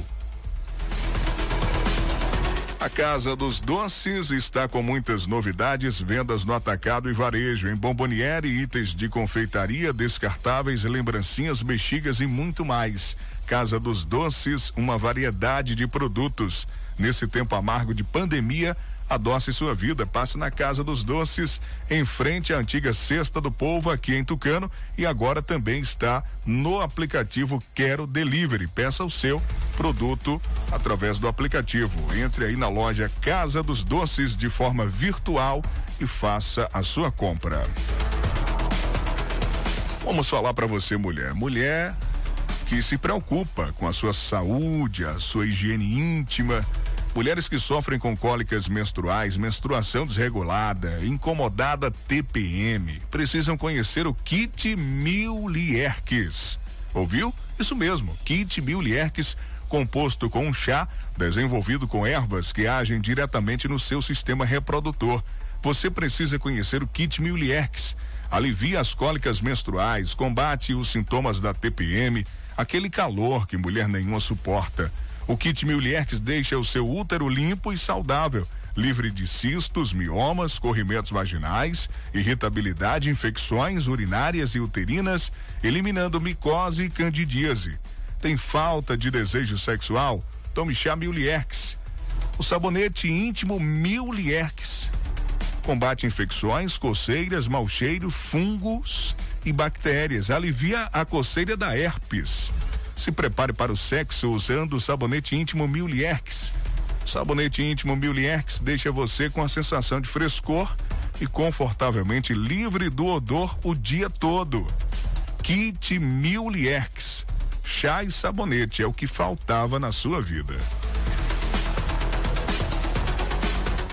A Casa dos Doces está com muitas novidades, vendas no atacado e varejo, em bomboniere, itens de confeitaria, descartáveis, lembrancinhas, bexigas e muito mais. Casa dos Doces, uma variedade de produtos. Nesse tempo amargo de pandemia, Adoce sua vida. Passe na Casa dos Doces, em frente à antiga Cesta do Povo, aqui em Tucano. E agora também está no aplicativo Quero Delivery. Peça o seu produto através do aplicativo. Entre aí na loja Casa dos Doces de forma virtual e faça a sua compra. Vamos falar para você, mulher. Mulher que se preocupa com a sua saúde, a sua higiene íntima Mulheres que sofrem com cólicas menstruais, menstruação desregulada, incomodada TPM, precisam conhecer o kit Mil Lierques. Ouviu? Isso mesmo, kit Mil Lierques, composto com um chá desenvolvido com ervas que agem diretamente no seu sistema reprodutor. Você precisa conhecer o kit Mil Lierques. Alivia as cólicas menstruais, combate os sintomas da TPM, aquele calor que mulher nenhuma suporta. O kit Milierques deixa o seu útero limpo e saudável, livre de cistos, miomas, corrimentos vaginais, irritabilidade, infecções urinárias e uterinas, eliminando micose e candidíase. Tem falta de desejo sexual? Tome chá Milierques. O sabonete íntimo Milierques combate infecções, coceiras, mau cheiro, fungos e bactérias. Alivia a coceira da herpes. Se prepare para o sexo usando o sabonete íntimo Milierx. Sabonete íntimo Milierx deixa você com a sensação de frescor e confortavelmente livre do odor o dia todo. Kit Milierx. Chá e sabonete é o que faltava na sua vida.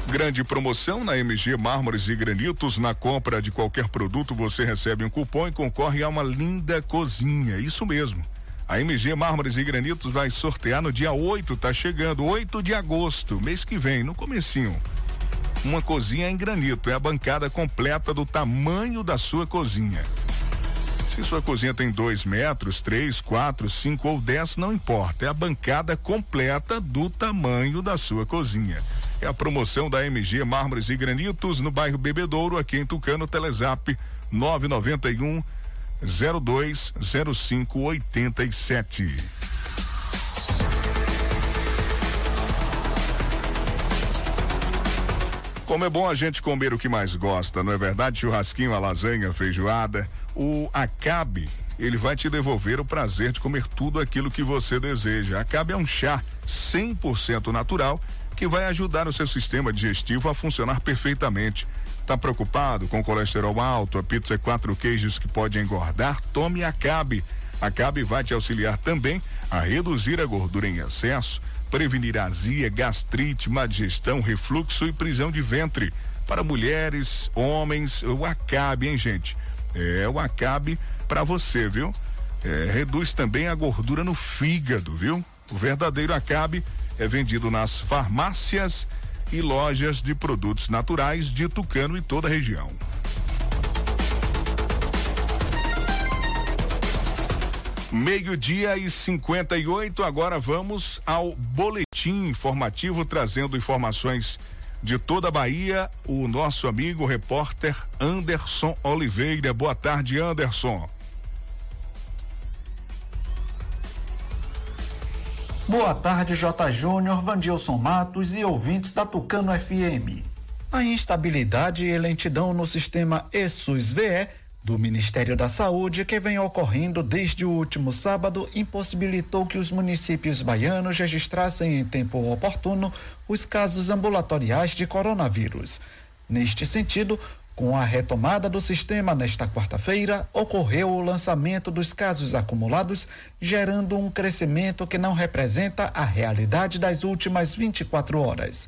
Grande promoção na MG Mármores e Granitos. Na compra de qualquer produto, você recebe um cupom e concorre a uma linda cozinha. Isso mesmo. A MG Mármores e Granitos vai sortear no dia 8, tá chegando, 8 de agosto, mês que vem, no comecinho. Uma cozinha em granito, é a bancada completa do tamanho da sua cozinha. Se sua cozinha tem 2 metros, 3, 4, 5 ou 10, não importa. É a bancada completa do tamanho da sua cozinha. É a promoção da MG Mármores e Granitos no bairro Bebedouro, aqui em Tucano, Telezap 991 020587. Como é bom a gente comer o que mais gosta, não é verdade? Churrasquinho, a lasanha, feijoada. O Acabe ele vai te devolver o prazer de comer tudo aquilo que você deseja. Acabe é um chá 100% natural que vai ajudar o seu sistema digestivo a funcionar perfeitamente. Tá preocupado com colesterol alto, a pizza quatro queijos que pode engordar? Tome Acabe. Acabe vai te auxiliar também a reduzir a gordura em excesso, prevenir azia, gastrite, má digestão, refluxo e prisão de ventre. Para mulheres, homens, o Acabe, hein, gente? É o Acabe para você, viu? É, reduz também a gordura no fígado, viu? O verdadeiro Acabe é vendido nas farmácias e lojas de produtos naturais de Tucano e toda a região. Meio-dia e 58, agora vamos ao boletim informativo trazendo informações de toda a Bahia, o nosso amigo repórter Anderson Oliveira. Boa tarde, Anderson. Boa tarde, J. Júnior, Vandilson Matos e ouvintes da Tucano FM. A instabilidade e lentidão no sistema ESUS-VE do Ministério da Saúde, que vem ocorrendo desde o último sábado, impossibilitou que os municípios baianos registrassem em tempo oportuno os casos ambulatoriais de coronavírus. Neste sentido, com a retomada do sistema nesta quarta-feira, ocorreu o lançamento dos casos acumulados, gerando um crescimento que não representa a realidade das últimas 24 horas.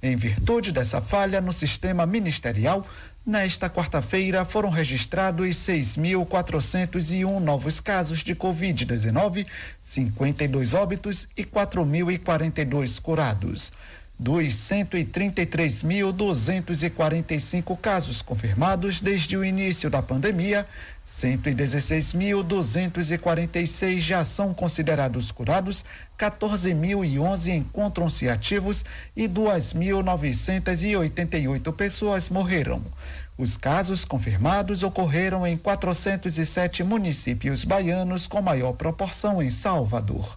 Em virtude dessa falha no sistema ministerial, nesta quarta-feira foram registrados 6.401 novos casos de Covid-19, 52 óbitos e 4.042 curados. Dos 133.245 casos confirmados desde o início da pandemia, 116.246 já são considerados curados, 14.011 encontram-se ativos e 2.988 pessoas morreram. Os casos confirmados ocorreram em 407 municípios baianos, com maior proporção em Salvador.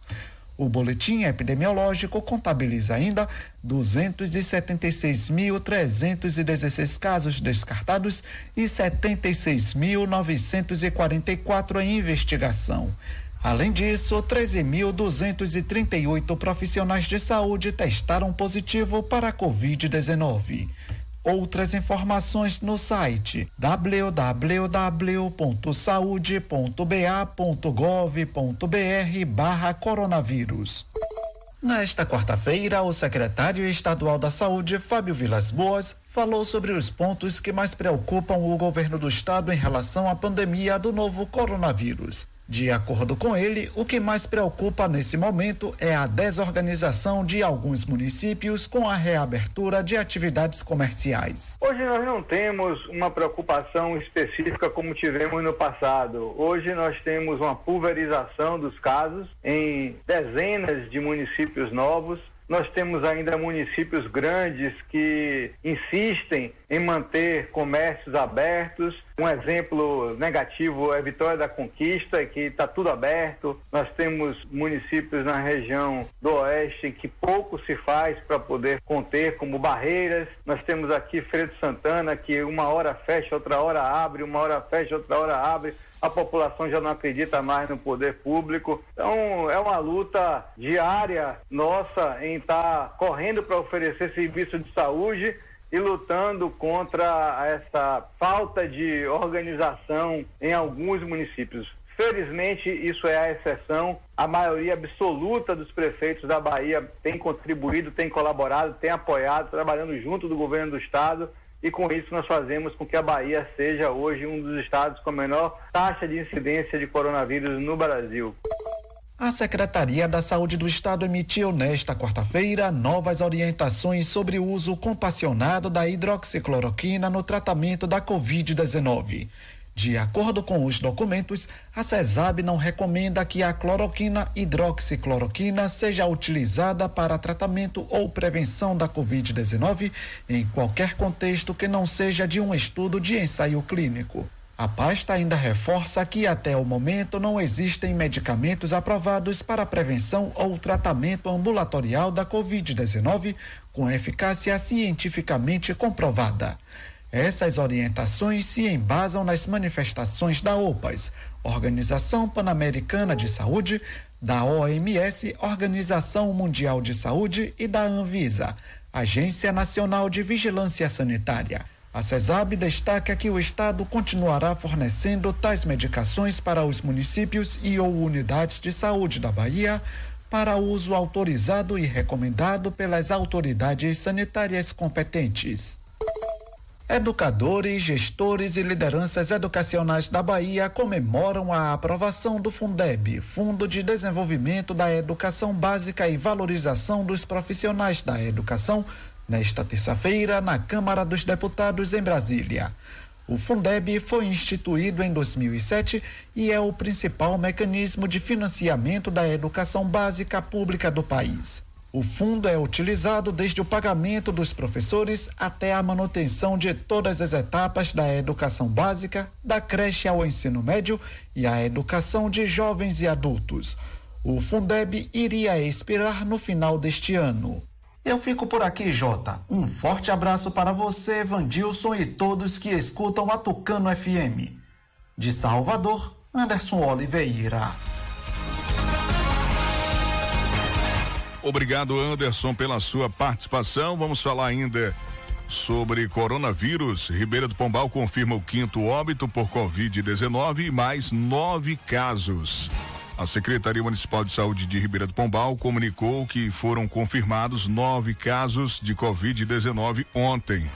O boletim epidemiológico contabiliza ainda 276.316 casos descartados e 76.944 em investigação. Além disso, 13.238 profissionais de saúde testaram positivo para a Covid-19. Outras informações no site www.saude.ba.gov.br barra coronavírus. Nesta quarta-feira, o secretário estadual da Saúde, Fábio Vilas Boas, falou sobre os pontos que mais preocupam o governo do estado em relação à pandemia do novo coronavírus. De acordo com ele, o que mais preocupa nesse momento é a desorganização de alguns municípios com a reabertura de atividades comerciais. Hoje nós não temos uma preocupação específica como tivemos no passado. Hoje nós temos uma pulverização dos casos em dezenas de municípios novos nós temos ainda municípios grandes que insistem em manter comércios abertos. Um exemplo negativo é Vitória da Conquista, que está tudo aberto. Nós temos municípios na região do oeste que pouco se faz para poder conter, como Barreiras. Nós temos aqui de Santana, que uma hora fecha, outra hora abre, uma hora fecha, outra hora abre a população já não acredita mais no poder público. Então, é uma luta diária nossa em estar tá correndo para oferecer serviço de saúde e lutando contra essa falta de organização em alguns municípios. Felizmente, isso é a exceção. A maioria absoluta dos prefeitos da Bahia tem contribuído, tem colaborado, tem apoiado, trabalhando junto do governo do estado e com isso nós fazemos com que a Bahia seja hoje um dos estados com a menor taxa de incidência de coronavírus no Brasil. A Secretaria da Saúde do Estado emitiu nesta quarta-feira novas orientações sobre o uso compassionado da hidroxicloroquina no tratamento da Covid-19. De acordo com os documentos, a CESAB não recomenda que a cloroquina hidroxicloroquina seja utilizada para tratamento ou prevenção da Covid-19 em qualquer contexto que não seja de um estudo de ensaio clínico. A pasta ainda reforça que até o momento não existem medicamentos aprovados para prevenção ou tratamento ambulatorial da Covid-19 com eficácia cientificamente comprovada. Essas orientações se embasam nas manifestações da OPAS, Organização Pan-Americana de Saúde, da OMS, Organização Mundial de Saúde e da Anvisa, Agência Nacional de Vigilância Sanitária. A CESAB destaca que o Estado continuará fornecendo tais medicações para os municípios e ou unidades de saúde da Bahia para uso autorizado e recomendado pelas autoridades sanitárias competentes. Educadores, gestores e lideranças educacionais da Bahia comemoram a aprovação do Fundeb, Fundo de Desenvolvimento da Educação Básica e Valorização dos Profissionais da Educação, nesta terça-feira na Câmara dos Deputados em Brasília. O Fundeb foi instituído em 2007 e é o principal mecanismo de financiamento da educação básica pública do país. O fundo é utilizado desde o pagamento dos professores até a manutenção de todas as etapas da educação básica, da creche ao ensino médio e a educação de jovens e adultos. O Fundeb iria expirar no final deste ano. Eu fico por aqui, Jota. Um forte abraço para você, Vandilson e todos que escutam a Tucano FM. De Salvador, Anderson Oliveira. Obrigado, Anderson, pela sua participação. Vamos falar ainda sobre coronavírus. Ribeira do Pombal confirma o quinto óbito por Covid-19 e mais nove casos. A Secretaria Municipal de Saúde de Ribeira do Pombal comunicou que foram confirmados nove casos de Covid-19 ontem.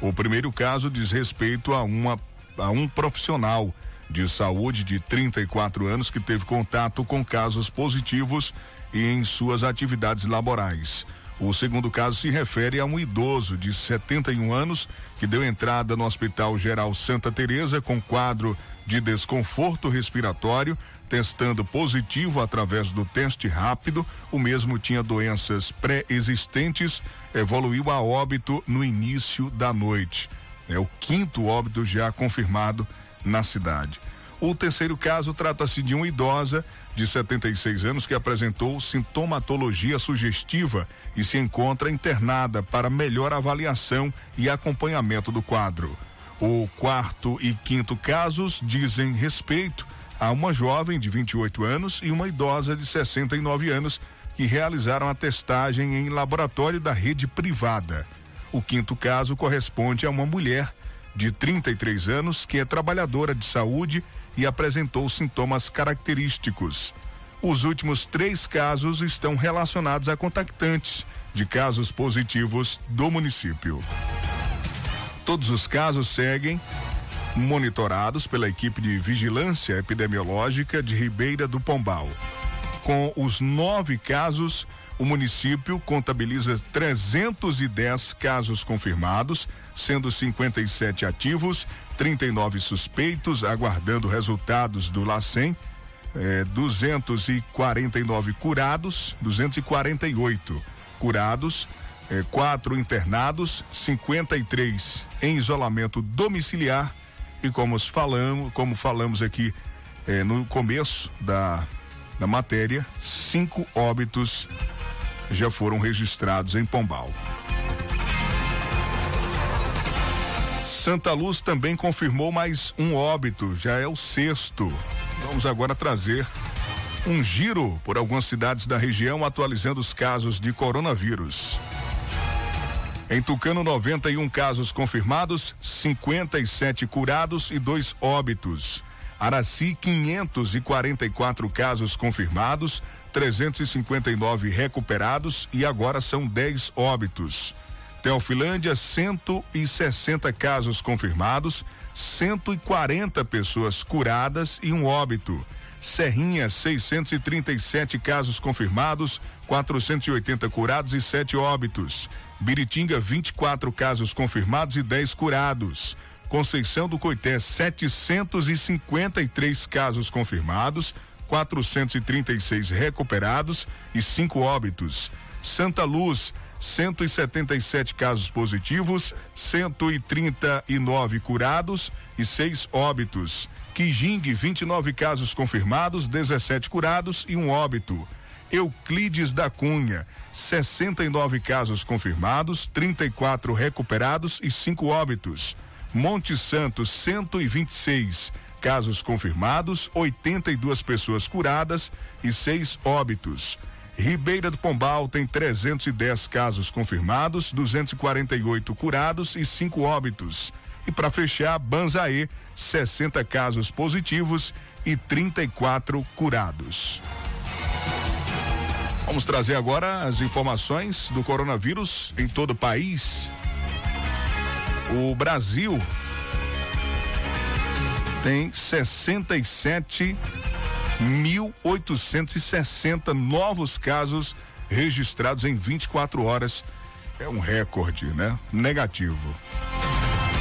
O primeiro caso diz respeito a, uma, a um profissional de saúde de 34 anos que teve contato com casos positivos e em suas atividades laborais. O segundo caso se refere a um idoso de 71 anos que deu entrada no Hospital Geral Santa Teresa com quadro de desconforto respiratório, testando positivo através do teste rápido. O mesmo tinha doenças pré-existentes, evoluiu a óbito no início da noite. É o quinto óbito já confirmado na cidade. O terceiro caso trata-se de uma idosa de 76 anos que apresentou sintomatologia sugestiva e se encontra internada para melhor avaliação e acompanhamento do quadro. O quarto e quinto casos dizem respeito a uma jovem de 28 anos e uma idosa de 69 anos que realizaram a testagem em laboratório da rede privada. O quinto caso corresponde a uma mulher de 33 anos que é trabalhadora de saúde e apresentou sintomas característicos. Os últimos três casos estão relacionados a contactantes de casos positivos do município. Todos os casos seguem monitorados pela equipe de vigilância epidemiológica de Ribeira do Pombal. Com os nove casos, o município contabiliza 310 casos confirmados, sendo 57 ativos 39 suspeitos aguardando resultados do LACEN, eh, 249 curados, 248 curados, eh, quatro internados, 53 em isolamento domiciliar e como falamos, como falamos aqui eh, no começo da, da matéria, cinco óbitos já foram registrados em Pombal. Santa Luz também confirmou mais um óbito, já é o sexto. Vamos agora trazer um giro por algumas cidades da região, atualizando os casos de coronavírus. Em Tucano, 91 casos confirmados, 57 curados e dois óbitos. Araci, 544 casos confirmados, 359 recuperados e agora são 10 óbitos. Teofilândia, 160 casos confirmados, 140 pessoas curadas e um óbito. Serrinha, 637 casos confirmados, 480 curados e 7 óbitos. Biritinga, 24 casos confirmados e 10 curados. Conceição do Coité, 753 casos confirmados, 436 recuperados e 5 óbitos. Santa Luz, 177 casos positivos, 139 curados e 6 óbitos. Quijing, 29 casos confirmados, 17 curados e um óbito. Euclides da Cunha, 69 casos confirmados, 34 recuperados e 5 óbitos. Monte Santo 126 casos confirmados, 82 pessoas curadas e seis óbitos. Ribeira do Pombal tem 310 casos confirmados, 248 curados e cinco óbitos. E para fechar, Banzaê, 60 casos positivos e 34 curados. Vamos trazer agora as informações do coronavírus em todo o país. O Brasil tem 67.860 novos casos registrados em 24 horas. É um recorde, né? Negativo.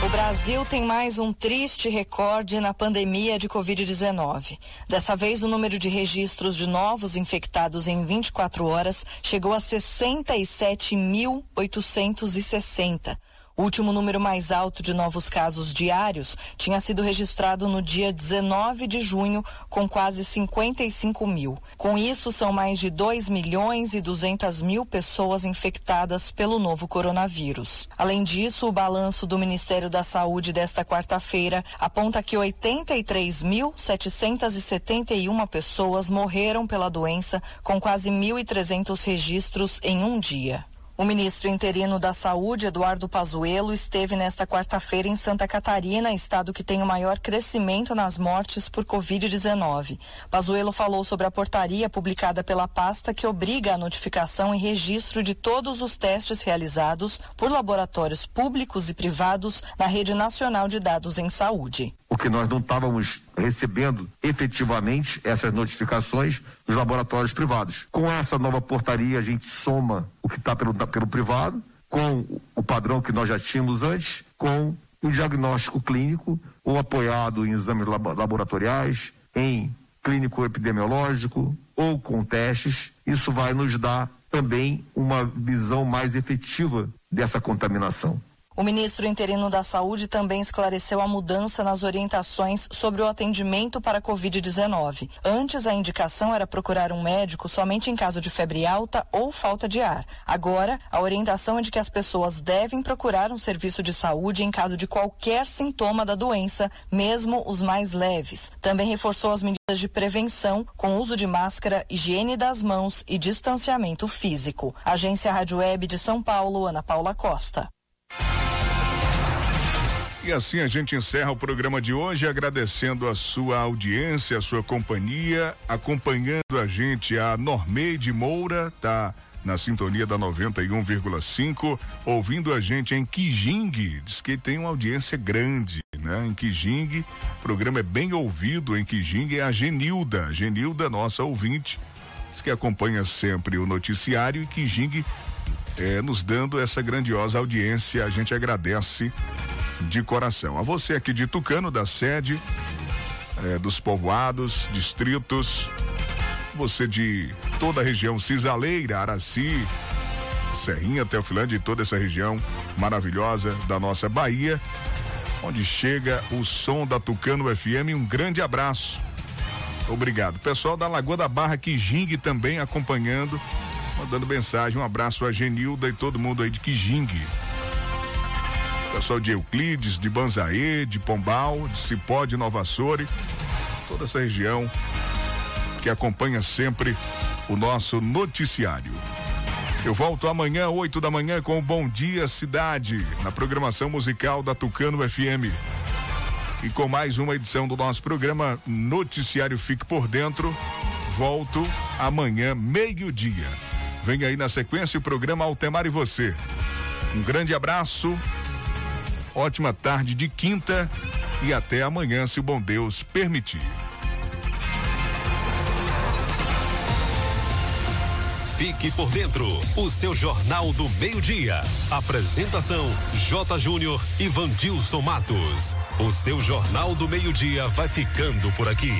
O Brasil tem mais um triste recorde na pandemia de Covid-19. Dessa vez, o número de registros de novos infectados em 24 horas chegou a 67.860 o último número mais alto de novos casos diários tinha sido registrado no dia 19 de junho, com quase 55 mil. Com isso, são mais de 2 milhões e 200 mil pessoas infectadas pelo novo coronavírus. Além disso, o balanço do Ministério da Saúde desta quarta-feira aponta que 83.771 pessoas morreram pela doença, com quase 1.300 registros em um dia. O ministro interino da Saúde, Eduardo Pazuello, esteve nesta quarta-feira em Santa Catarina, estado que tem o maior crescimento nas mortes por Covid-19. Pazuello falou sobre a portaria publicada pela pasta que obriga a notificação e registro de todos os testes realizados por laboratórios públicos e privados na Rede Nacional de Dados em Saúde porque nós não estávamos recebendo efetivamente essas notificações dos laboratórios privados. Com essa nova portaria, a gente soma o que está pelo, pelo privado, com o padrão que nós já tínhamos antes, com o diagnóstico clínico, ou apoiado em exames laboratoriais, em clínico epidemiológico, ou com testes. Isso vai nos dar também uma visão mais efetiva dessa contaminação. O ministro interino da Saúde também esclareceu a mudança nas orientações sobre o atendimento para Covid-19. Antes, a indicação era procurar um médico somente em caso de febre alta ou falta de ar. Agora, a orientação é de que as pessoas devem procurar um serviço de saúde em caso de qualquer sintoma da doença, mesmo os mais leves. Também reforçou as medidas de prevenção, com uso de máscara, higiene das mãos e distanciamento físico. Agência Rádio Web de São Paulo, Ana Paula Costa. E assim a gente encerra o programa de hoje agradecendo a sua audiência, a sua companhia, acompanhando a gente. A Normeide Moura, tá na sintonia da 91,5, ouvindo a gente em Kijing, diz que tem uma audiência grande, né? Em Kijing, o programa é bem ouvido em Kijing, é a Genilda, Genilda, nossa ouvinte, diz que acompanha sempre o noticiário e Kijing é, nos dando essa grandiosa audiência, a gente agradece de coração. A você aqui de Tucano, da sede, é, dos povoados, distritos, você de toda a região cisaleira, Araci, Serrinha, Teofilândia e toda essa região maravilhosa da nossa Bahia, onde chega o som da Tucano FM. Um grande abraço. Obrigado. Pessoal da Lagoa da Barra, Kijing também acompanhando, mandando mensagem. Um abraço a Genilda e todo mundo aí de Kijing pessoal de Euclides, de Banzaê, de Pombal, de Cipó, de Nova Açore, toda essa região que acompanha sempre o nosso noticiário. Eu volto amanhã, 8 da manhã, com o Bom Dia Cidade, na programação musical da Tucano FM. E com mais uma edição do nosso programa Noticiário Fique por Dentro. Volto amanhã, meio-dia. Vem aí na sequência o programa Altemar e Você. Um grande abraço Ótima tarde de quinta e até amanhã, se o bom Deus permitir. Fique por dentro, o seu Jornal do Meio-Dia. Apresentação: J. Júnior e Vandilson Matos. O seu Jornal do Meio-Dia vai ficando por aqui.